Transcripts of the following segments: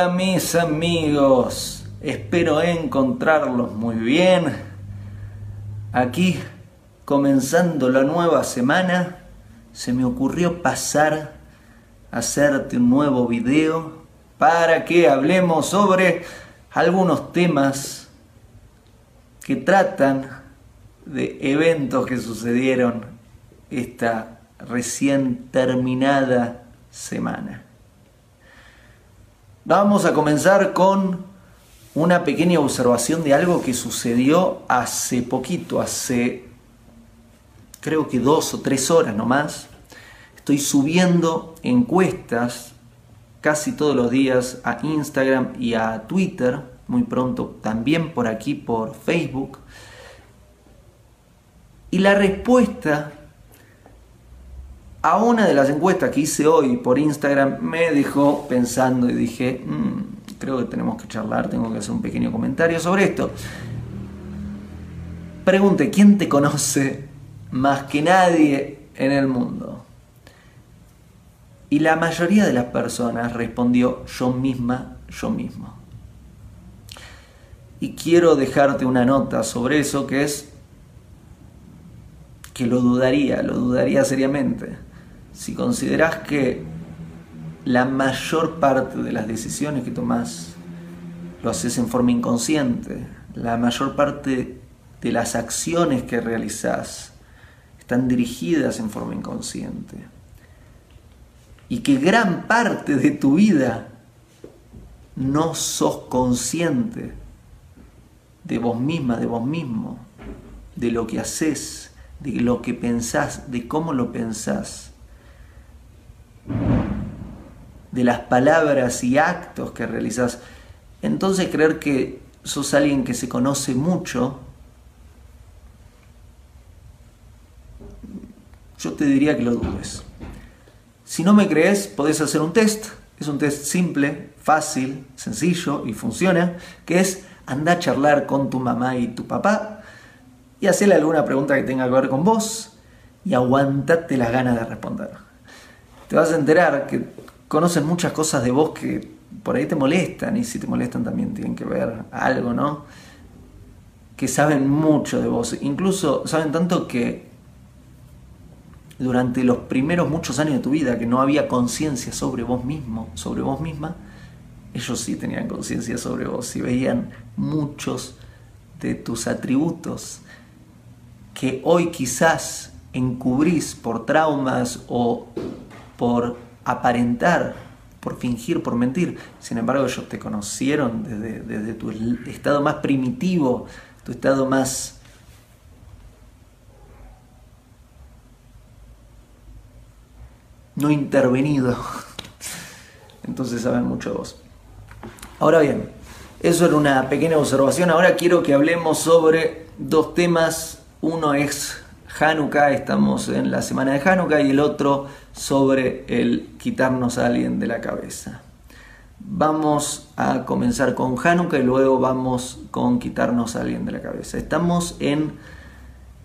Hola mis amigos, espero encontrarlos muy bien. Aquí, comenzando la nueva semana, se me ocurrió pasar a hacerte un nuevo video para que hablemos sobre algunos temas que tratan de eventos que sucedieron esta recién terminada semana. Vamos a comenzar con una pequeña observación de algo que sucedió hace poquito, hace creo que dos o tres horas nomás. Estoy subiendo encuestas casi todos los días a Instagram y a Twitter, muy pronto también por aquí por Facebook. Y la respuesta a una de las encuestas que hice hoy por Instagram me dejó pensando y dije, mm, creo que tenemos que charlar, tengo que hacer un pequeño comentario sobre esto. Pregunte, ¿quién te conoce más que nadie en el mundo? Y la mayoría de las personas respondió yo misma, yo mismo. Y quiero dejarte una nota sobre eso que es que lo dudaría, lo dudaría seriamente si consideras que la mayor parte de las decisiones que tomas lo haces en forma inconsciente, la mayor parte de las acciones que realizas están dirigidas en forma inconsciente, y que gran parte de tu vida no sos consciente de vos misma, de vos mismo, de lo que haces, de lo que pensás, de cómo lo pensás de las palabras y actos que realizas, entonces creer que sos alguien que se conoce mucho, yo te diría que lo dudes. Si no me crees, podés hacer un test. Es un test simple, fácil, sencillo y funciona, que es anda a charlar con tu mamá y tu papá y hacerle alguna pregunta que tenga que ver con vos y aguantate las ganas de responder. Te vas a enterar que conocen muchas cosas de vos que por ahí te molestan y si te molestan también tienen que ver algo, ¿no? Que saben mucho de vos, incluso saben tanto que durante los primeros muchos años de tu vida que no había conciencia sobre vos mismo, sobre vos misma, ellos sí tenían conciencia sobre vos y veían muchos de tus atributos que hoy quizás encubrís por traumas o por aparentar, por fingir, por mentir. Sin embargo, ellos te conocieron desde, tu estado más primitivo, tu estado más... no intervenido. Entonces saben mucho de vos. Ahora bien, eso era una pequeña observación. Ahora quiero que hablemos sobre dos temas. Uno es Hanukkah, estamos en la semana de Hanukkah, y el otro sobre el quitarnos a alguien de la cabeza. Vamos a comenzar con Hanukkah y luego vamos con quitarnos a alguien de la cabeza. Estamos en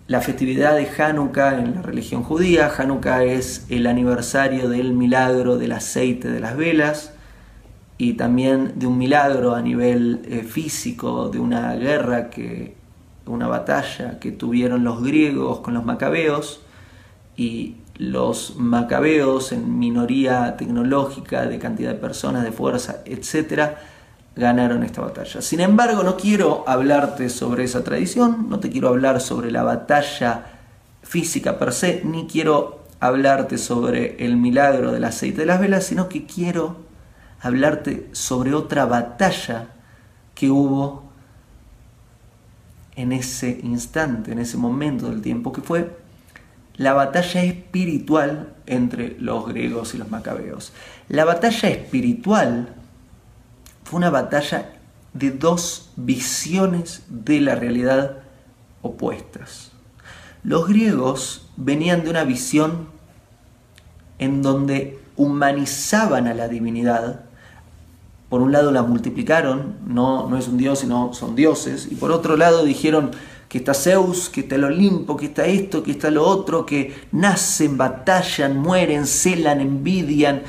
la festividad de Hanukkah en la religión judía. Hanukkah es el aniversario del milagro del aceite de las velas y también de un milagro a nivel eh, físico, de una guerra que una batalla que tuvieron los griegos con los macabeos y los macabeos en minoría tecnológica, de cantidad de personas, de fuerza, etcétera, ganaron esta batalla. Sin embargo, no quiero hablarte sobre esa tradición, no te quiero hablar sobre la batalla física per se, ni quiero hablarte sobre el milagro del aceite de las velas, sino que quiero hablarte sobre otra batalla que hubo en ese instante, en ese momento del tiempo, que fue la batalla espiritual entre los griegos y los macabeos. La batalla espiritual fue una batalla de dos visiones de la realidad opuestas. Los griegos venían de una visión en donde humanizaban a la divinidad por un lado la multiplicaron, no, no es un dios, sino son dioses, y por otro lado dijeron que está Zeus, que está el Olimpo, que está esto, que está lo otro, que nacen, batallan, mueren, celan, envidian,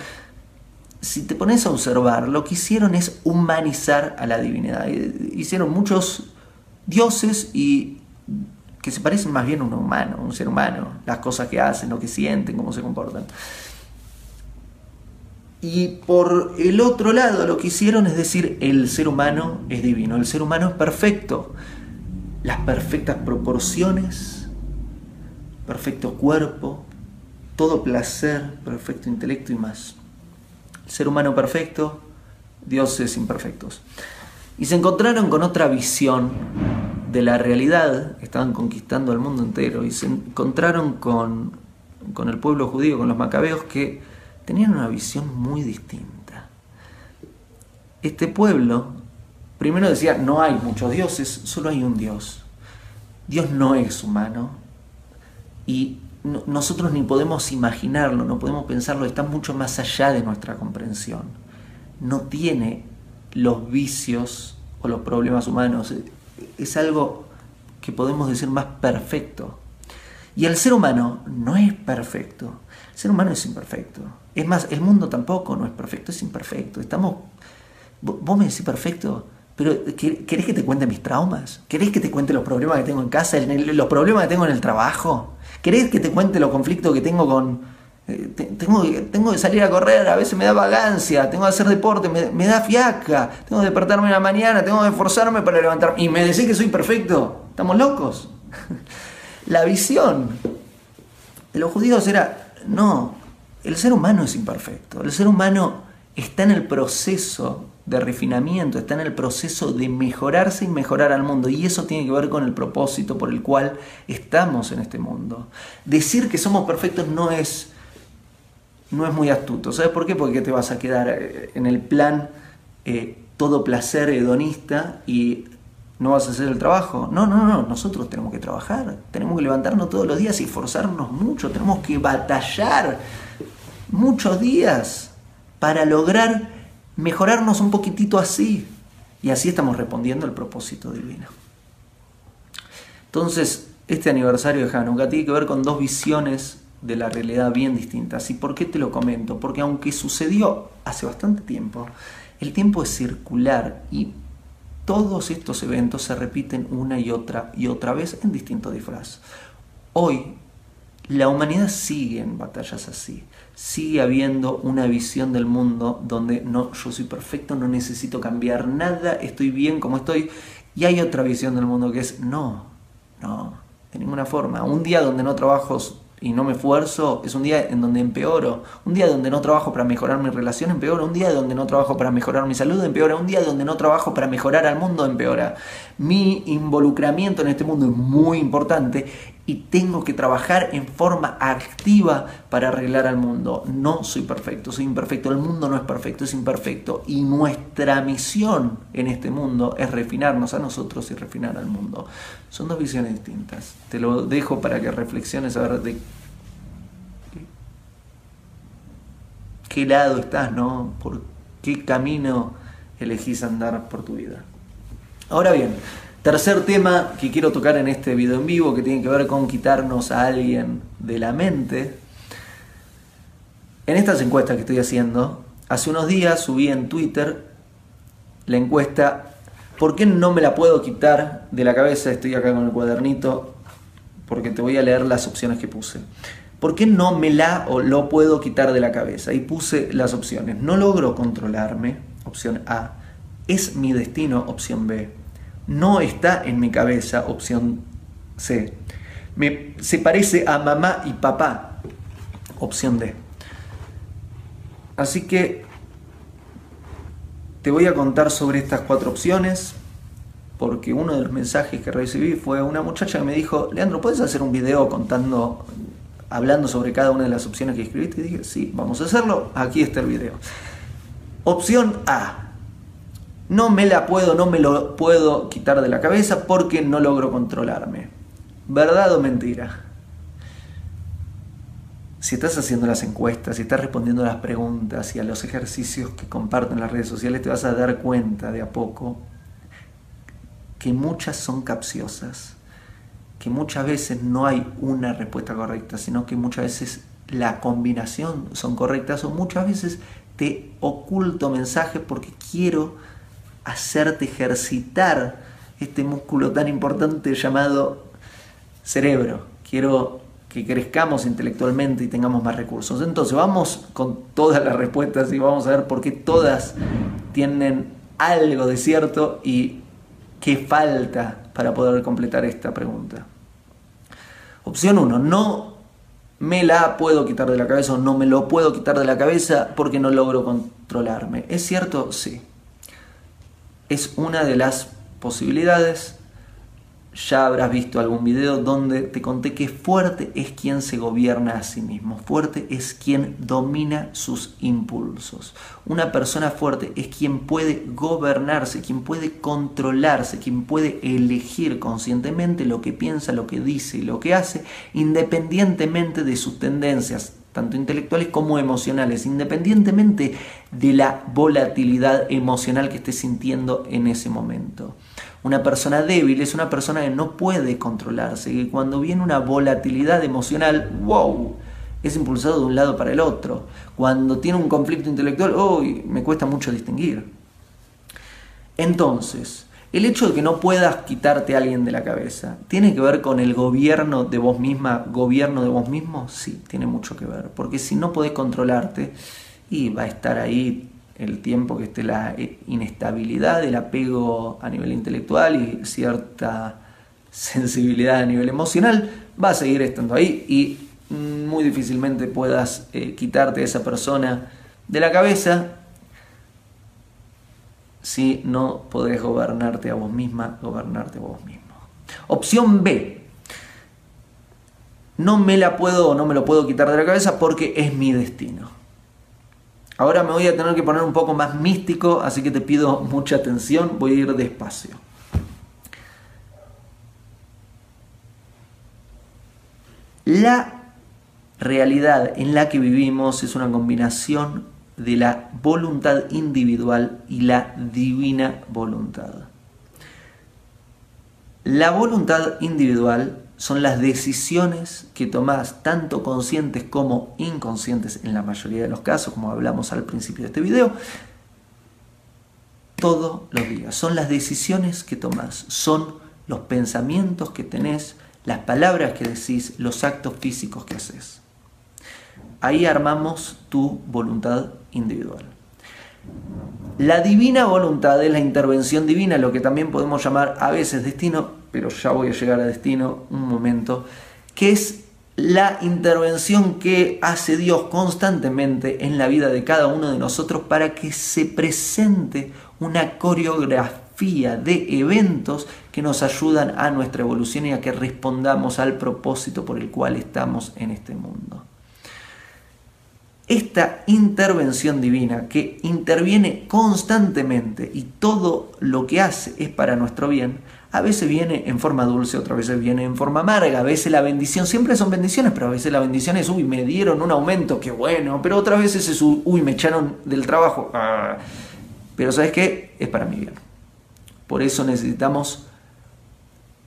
si te pones a observar, lo que hicieron es humanizar a la divinidad. Hicieron muchos dioses y que se parecen más bien a un humano, un ser humano, las cosas que hacen, lo que sienten, cómo se comportan. Y por el otro lado lo que hicieron es decir, el ser humano es divino, el ser humano es perfecto. Las perfectas proporciones, perfecto cuerpo, todo placer, perfecto intelecto y más. El ser humano perfecto, dioses imperfectos. Y se encontraron con otra visión de la realidad, estaban conquistando el mundo entero, y se encontraron con, con el pueblo judío, con los macabeos, que tenían una visión muy distinta. Este pueblo primero decía, no hay muchos dioses, solo hay un Dios. Dios no es humano y nosotros ni podemos imaginarlo, no podemos pensarlo, está mucho más allá de nuestra comprensión. No tiene los vicios o los problemas humanos, es algo que podemos decir más perfecto. Y el ser humano no es perfecto, el ser humano es imperfecto. Es más, el mundo tampoco no es perfecto, es imperfecto. Estamos. Vos me decís perfecto, pero ¿querés que te cuente mis traumas? ¿Querés que te cuente los problemas que tengo en casa, los problemas que tengo en el trabajo? ¿Querés que te cuente los conflictos que tengo con. Eh, tengo, tengo que salir a correr, a veces me da vagancia, tengo que hacer deporte, me, da fiaca, tengo que despertarme en la mañana, tengo que esforzarme para levantarme. Y me decís que soy perfecto. ¿Estamos locos? la visión de los judíos era, no, el ser humano es imperfecto, el ser humano está en el proceso de refinamiento, está en el proceso de mejorarse y mejorar al mundo. Y eso tiene que ver con el propósito por el cual estamos en este mundo. Decir que somos perfectos no es, no es muy astuto. ¿Sabes por qué? Porque te vas a quedar eh, en el plan eh, todo placer hedonista y no vas a hacer el trabajo. No, no, no, nosotros tenemos que trabajar, tenemos que levantarnos todos los días y esforzarnos mucho, tenemos que batallar muchos días para lograr mejorarnos un poquitito así. Y así estamos respondiendo al propósito divino. Entonces, este aniversario de Hanukkah tiene que ver con dos visiones de la realidad bien distintas. ¿Y por qué te lo comento? Porque aunque sucedió hace bastante tiempo, el tiempo es circular y todos estos eventos se repiten una y otra y otra vez en distintos disfraces. Hoy la humanidad sigue en batallas así, sigue habiendo una visión del mundo donde no, yo soy perfecto, no necesito cambiar nada, estoy bien como estoy, y hay otra visión del mundo que es no, no, de ninguna forma. Un día donde no trabajo y no me esfuerzo, es un día en donde empeoro. Un día donde no trabajo para mejorar mi relación, empeora. Un día donde no trabajo para mejorar mi salud, empeora. Un día donde no trabajo para mejorar al mundo, empeora. Mi involucramiento en este mundo es muy importante y tengo que trabajar en forma activa para arreglar al mundo. No soy perfecto, soy imperfecto. El mundo no es perfecto, es imperfecto. Y nuestra misión en este mundo es refinarnos a nosotros y refinar al mundo. Son dos visiones distintas. Te lo dejo para que reflexiones a ver de qué lado estás, ¿no? Por qué camino elegís andar por tu vida. Ahora bien, Tercer tema que quiero tocar en este video en vivo, que tiene que ver con quitarnos a alguien de la mente. En estas encuestas que estoy haciendo, hace unos días subí en Twitter la encuesta ¿Por qué no me la puedo quitar de la cabeza? Estoy acá con el cuadernito porque te voy a leer las opciones que puse. ¿Por qué no me la o lo puedo quitar de la cabeza? Y puse las opciones. No logro controlarme, opción A. Es mi destino, opción B no está en mi cabeza, opción C. Me, se parece a mamá y papá, opción D. Así que te voy a contar sobre estas cuatro opciones, porque uno de los mensajes que recibí fue una muchacha que me dijo, Leandro, ¿puedes hacer un video contando, hablando sobre cada una de las opciones que escribiste? Y dije, sí, vamos a hacerlo, aquí está el video. Opción A, no me la puedo, no me lo puedo quitar de la cabeza porque no logro controlarme. ¿Verdad o mentira? Si estás haciendo las encuestas, si estás respondiendo a las preguntas y a los ejercicios que comparten las redes sociales, te vas a dar cuenta de a poco que muchas son capciosas, que muchas veces no hay una respuesta correcta, sino que muchas veces la combinación son correctas o muchas veces te oculto mensajes porque quiero hacerte ejercitar este músculo tan importante llamado cerebro. Quiero que crezcamos intelectualmente y tengamos más recursos. Entonces vamos con todas las respuestas y vamos a ver por qué todas tienen algo de cierto y qué falta para poder completar esta pregunta. Opción 1. No me la puedo quitar de la cabeza o no me lo puedo quitar de la cabeza porque no logro controlarme. ¿Es cierto? Sí. Es una de las posibilidades ya habrás visto algún video donde te conté que fuerte es quien se gobierna a sí mismo, fuerte es quien domina sus impulsos. Una persona fuerte es quien puede gobernarse, quien puede controlarse, quien puede elegir conscientemente lo que piensa, lo que dice y lo que hace, independientemente de sus tendencias, tanto intelectuales como emocionales, independientemente de la volatilidad emocional que esté sintiendo en ese momento. Una persona débil es una persona que no puede controlarse, que cuando viene una volatilidad emocional, wow, es impulsado de un lado para el otro. Cuando tiene un conflicto intelectual, uy, me cuesta mucho distinguir. Entonces, el hecho de que no puedas quitarte a alguien de la cabeza, ¿tiene que ver con el gobierno de vos misma, gobierno de vos mismo? Sí, tiene mucho que ver. Porque si no podés controlarte, y va a estar ahí el tiempo que esté la inestabilidad, el apego a nivel intelectual y cierta sensibilidad a nivel emocional, va a seguir estando ahí y muy difícilmente puedas eh, quitarte a esa persona de la cabeza si no podés gobernarte a vos misma, gobernarte a vos mismo. Opción B. No me la puedo o no me lo puedo quitar de la cabeza porque es mi destino. Ahora me voy a tener que poner un poco más místico, así que te pido mucha atención, voy a ir despacio. La realidad en la que vivimos es una combinación de la voluntad individual y la divina voluntad. La voluntad individual son las decisiones que tomás, tanto conscientes como inconscientes en la mayoría de los casos, como hablamos al principio de este video, todos los días. Son las decisiones que tomás, son los pensamientos que tenés, las palabras que decís, los actos físicos que haces. Ahí armamos tu voluntad individual. La divina voluntad es la intervención divina, lo que también podemos llamar a veces destino, pero ya voy a llegar a destino un momento, que es la intervención que hace Dios constantemente en la vida de cada uno de nosotros para que se presente una coreografía de eventos que nos ayudan a nuestra evolución y a que respondamos al propósito por el cual estamos en este mundo. Esta intervención divina que interviene constantemente y todo lo que hace es para nuestro bien, a veces viene en forma dulce, otras veces viene en forma amarga, a veces la bendición, siempre son bendiciones, pero a veces la bendición es, uy, me dieron un aumento, qué bueno, pero otras veces es, uy, me echaron del trabajo, ah. pero ¿sabes qué? Es para mi bien. Por eso necesitamos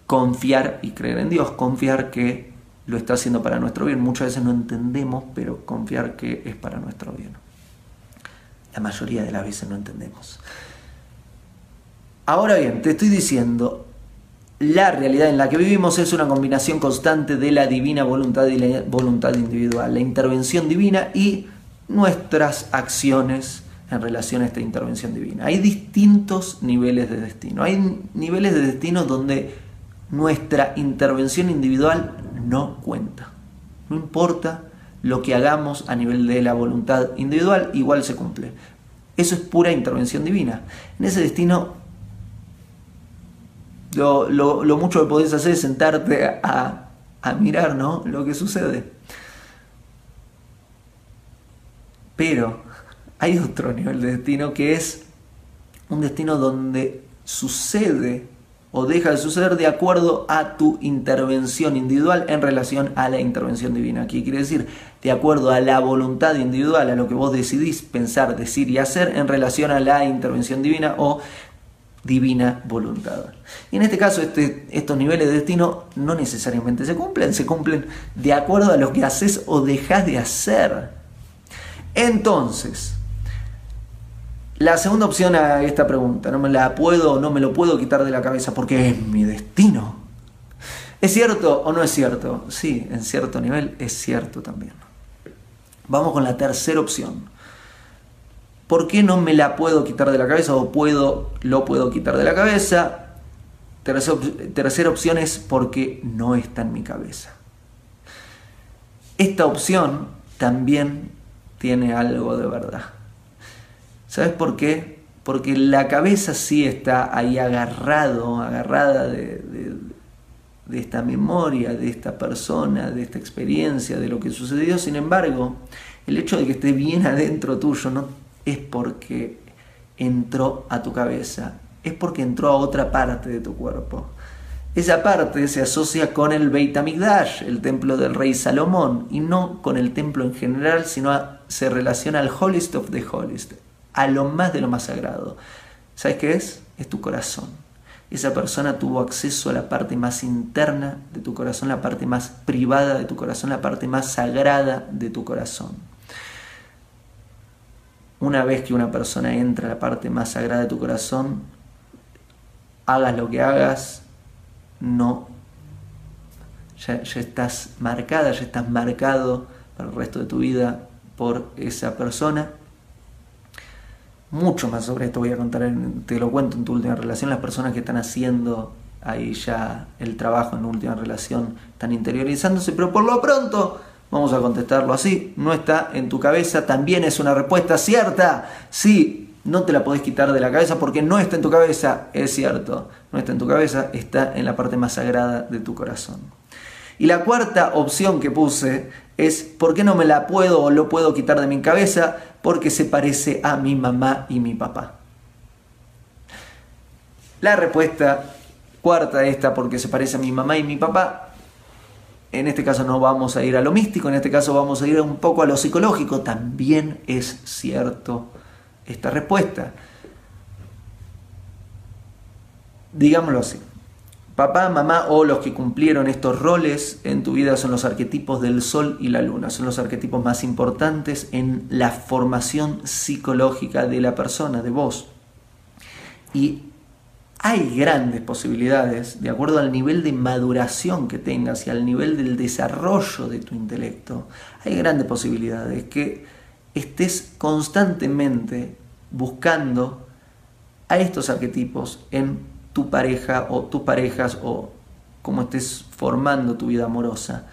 confiar y creer en Dios, confiar que lo está haciendo para nuestro bien. Muchas veces no entendemos, pero confiar que es para nuestro bien. La mayoría de las veces no entendemos. Ahora bien, te estoy diciendo, la realidad en la que vivimos es una combinación constante de la divina voluntad y la voluntad individual, la intervención divina y nuestras acciones en relación a esta intervención divina. Hay distintos niveles de destino. Hay niveles de destino donde nuestra intervención individual no cuenta. No importa lo que hagamos a nivel de la voluntad individual, igual se cumple. Eso es pura intervención divina. En ese destino lo, mucho que podés hacer es sentarte a, mirar ¿no? lo que sucede. Pero hay otro nivel de destino que es un destino donde sucede o deja de suceder de acuerdo a tu intervención individual en relación a la intervención divina. ¿Qué quiere decir? De acuerdo a la voluntad individual, a lo que vos decidís pensar, decir y hacer en relación a la intervención divina o divina voluntad. Y en este caso este, estos niveles de destino no necesariamente se cumplen, se cumplen de acuerdo a lo que haces o dejas de hacer. Entonces, La segunda opción a esta pregunta, no me la puedo no me lo puedo quitar de la cabeza porque es mi destino. ¿Es cierto o no es cierto? Sí, en cierto nivel es cierto también. Vamos con la tercera opción. ¿Por qué no me la puedo quitar de la cabeza o puedo, lo puedo quitar de la cabeza? Tercera, opción es porque no está en mi cabeza. Esta opción también tiene algo de verdad. ¿Sabes por qué? Porque la cabeza sí está ahí agarrado, agarrada de, esta memoria, de esta persona, de esta experiencia, de lo que sucedió. Sin embargo, el hecho de que esté bien adentro tuyo no es porque entró a tu cabeza, es porque entró a otra parte de tu cuerpo. Esa parte se asocia con el Beit HaMikdash, el templo del rey Salomón, y no con el templo en general, sino se relaciona al holiest of the holiest, a lo más de lo más sagrado. ¿Sabes qué es? Es tu corazón. Esa persona tuvo acceso a la parte más interna de tu corazón, la parte más privada de tu corazón, la parte más sagrada de tu corazón. Una vez que una persona entra a la parte más sagrada de tu corazón, hagas lo que hagas, no. Ya, ya, estás marcada, ya estás marcado para el resto de tu vida por esa persona. Mucho más sobre esto voy a contar, te lo cuento en tu última relación. Las personas que están haciendo ahí ya el trabajo en última relación están interiorizándose, pero por lo pronto Vamos a contestarlo así. No está en tu cabeza. También es una respuesta cierta. Sí, no te la podés quitar de la cabeza porque no está en tu cabeza. Es cierto. No está en tu cabeza. Está en la parte más sagrada de tu corazón. Y la cuarta opción que puse es ¿por qué no me la puedo o lo puedo quitar de mi cabeza? Porque se parece a mi mamá y mi papá. La respuesta cuarta esta porque se parece a mi mamá y mi papá en este caso no vamos a ir a lo místico, en este caso vamos a ir un poco a lo psicológico. También es cierto esta respuesta. Digámoslo así. Papá, mamá o los que cumplieron estos roles en tu vida son los arquetipos del sol y la luna, son los arquetipos más importantes en la formación psicológica de la persona, de vos. Y hay grandes posibilidades, de acuerdo al nivel de maduración que tengas y al nivel del desarrollo de tu intelecto, hay grandes posibilidades que estés constantemente buscando a estos arquetipos en tu pareja o tus parejas o como estés formando tu vida amorosa,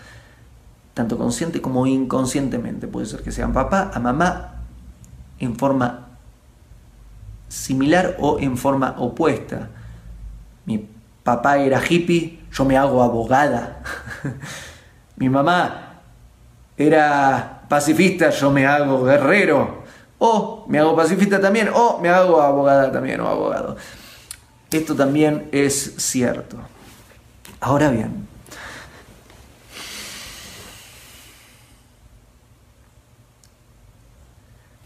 tanto consciente como inconscientemente. Puede ser que sean papá a mamá en forma similar o en forma opuesta. Mi papá era hippie, yo me hago abogada. Mi mamá era pacifista, yo me hago guerrero. O me hago pacifista también, o me hago abogada también, o abogado. Esto también es cierto. Ahora bien,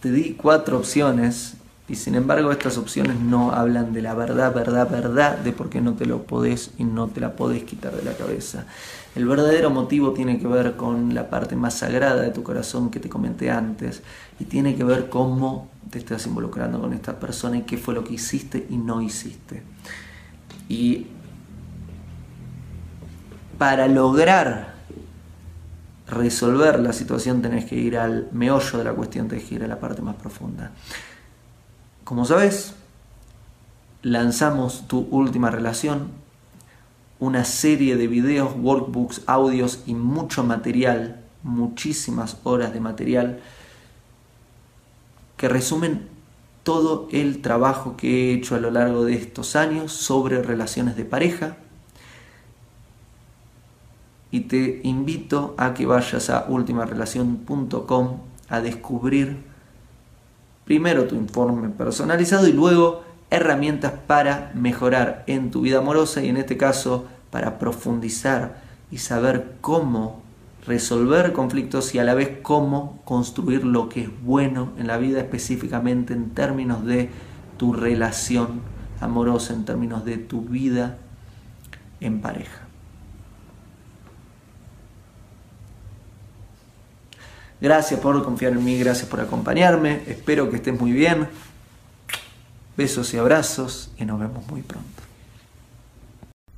te di cuatro opciones y sin embargo estas opciones no hablan de la verdad, verdad, verdad, de por qué no te lo podés y no te la podés quitar de la cabeza. El verdadero motivo tiene que ver con la parte más sagrada de tu corazón que te comenté antes y tiene que ver cómo te estás involucrando con esta persona y qué fue lo que hiciste y no hiciste. Y para lograr resolver la situación tenés que ir al meollo de la cuestión, tenés que ir a la parte más profunda. Como sabes, lanzamos tu última relación, una serie de videos, workbooks, audios y mucho material, muchísimas horas de material que resumen todo el trabajo que he hecho a lo largo de estos años sobre relaciones de pareja. Y te invito a que vayas a ultimarelación.com a descubrir primero tu informe personalizado y luego herramientas para mejorar en tu vida amorosa y en este caso para profundizar y saber cómo resolver conflictos y a la vez cómo construir lo que es bueno en la vida específicamente en términos de tu relación amorosa, en términos de tu vida en pareja. Gracias por confiar en mí, gracias por acompañarme. Espero que estés muy bien. Besos y abrazos y nos vemos muy pronto.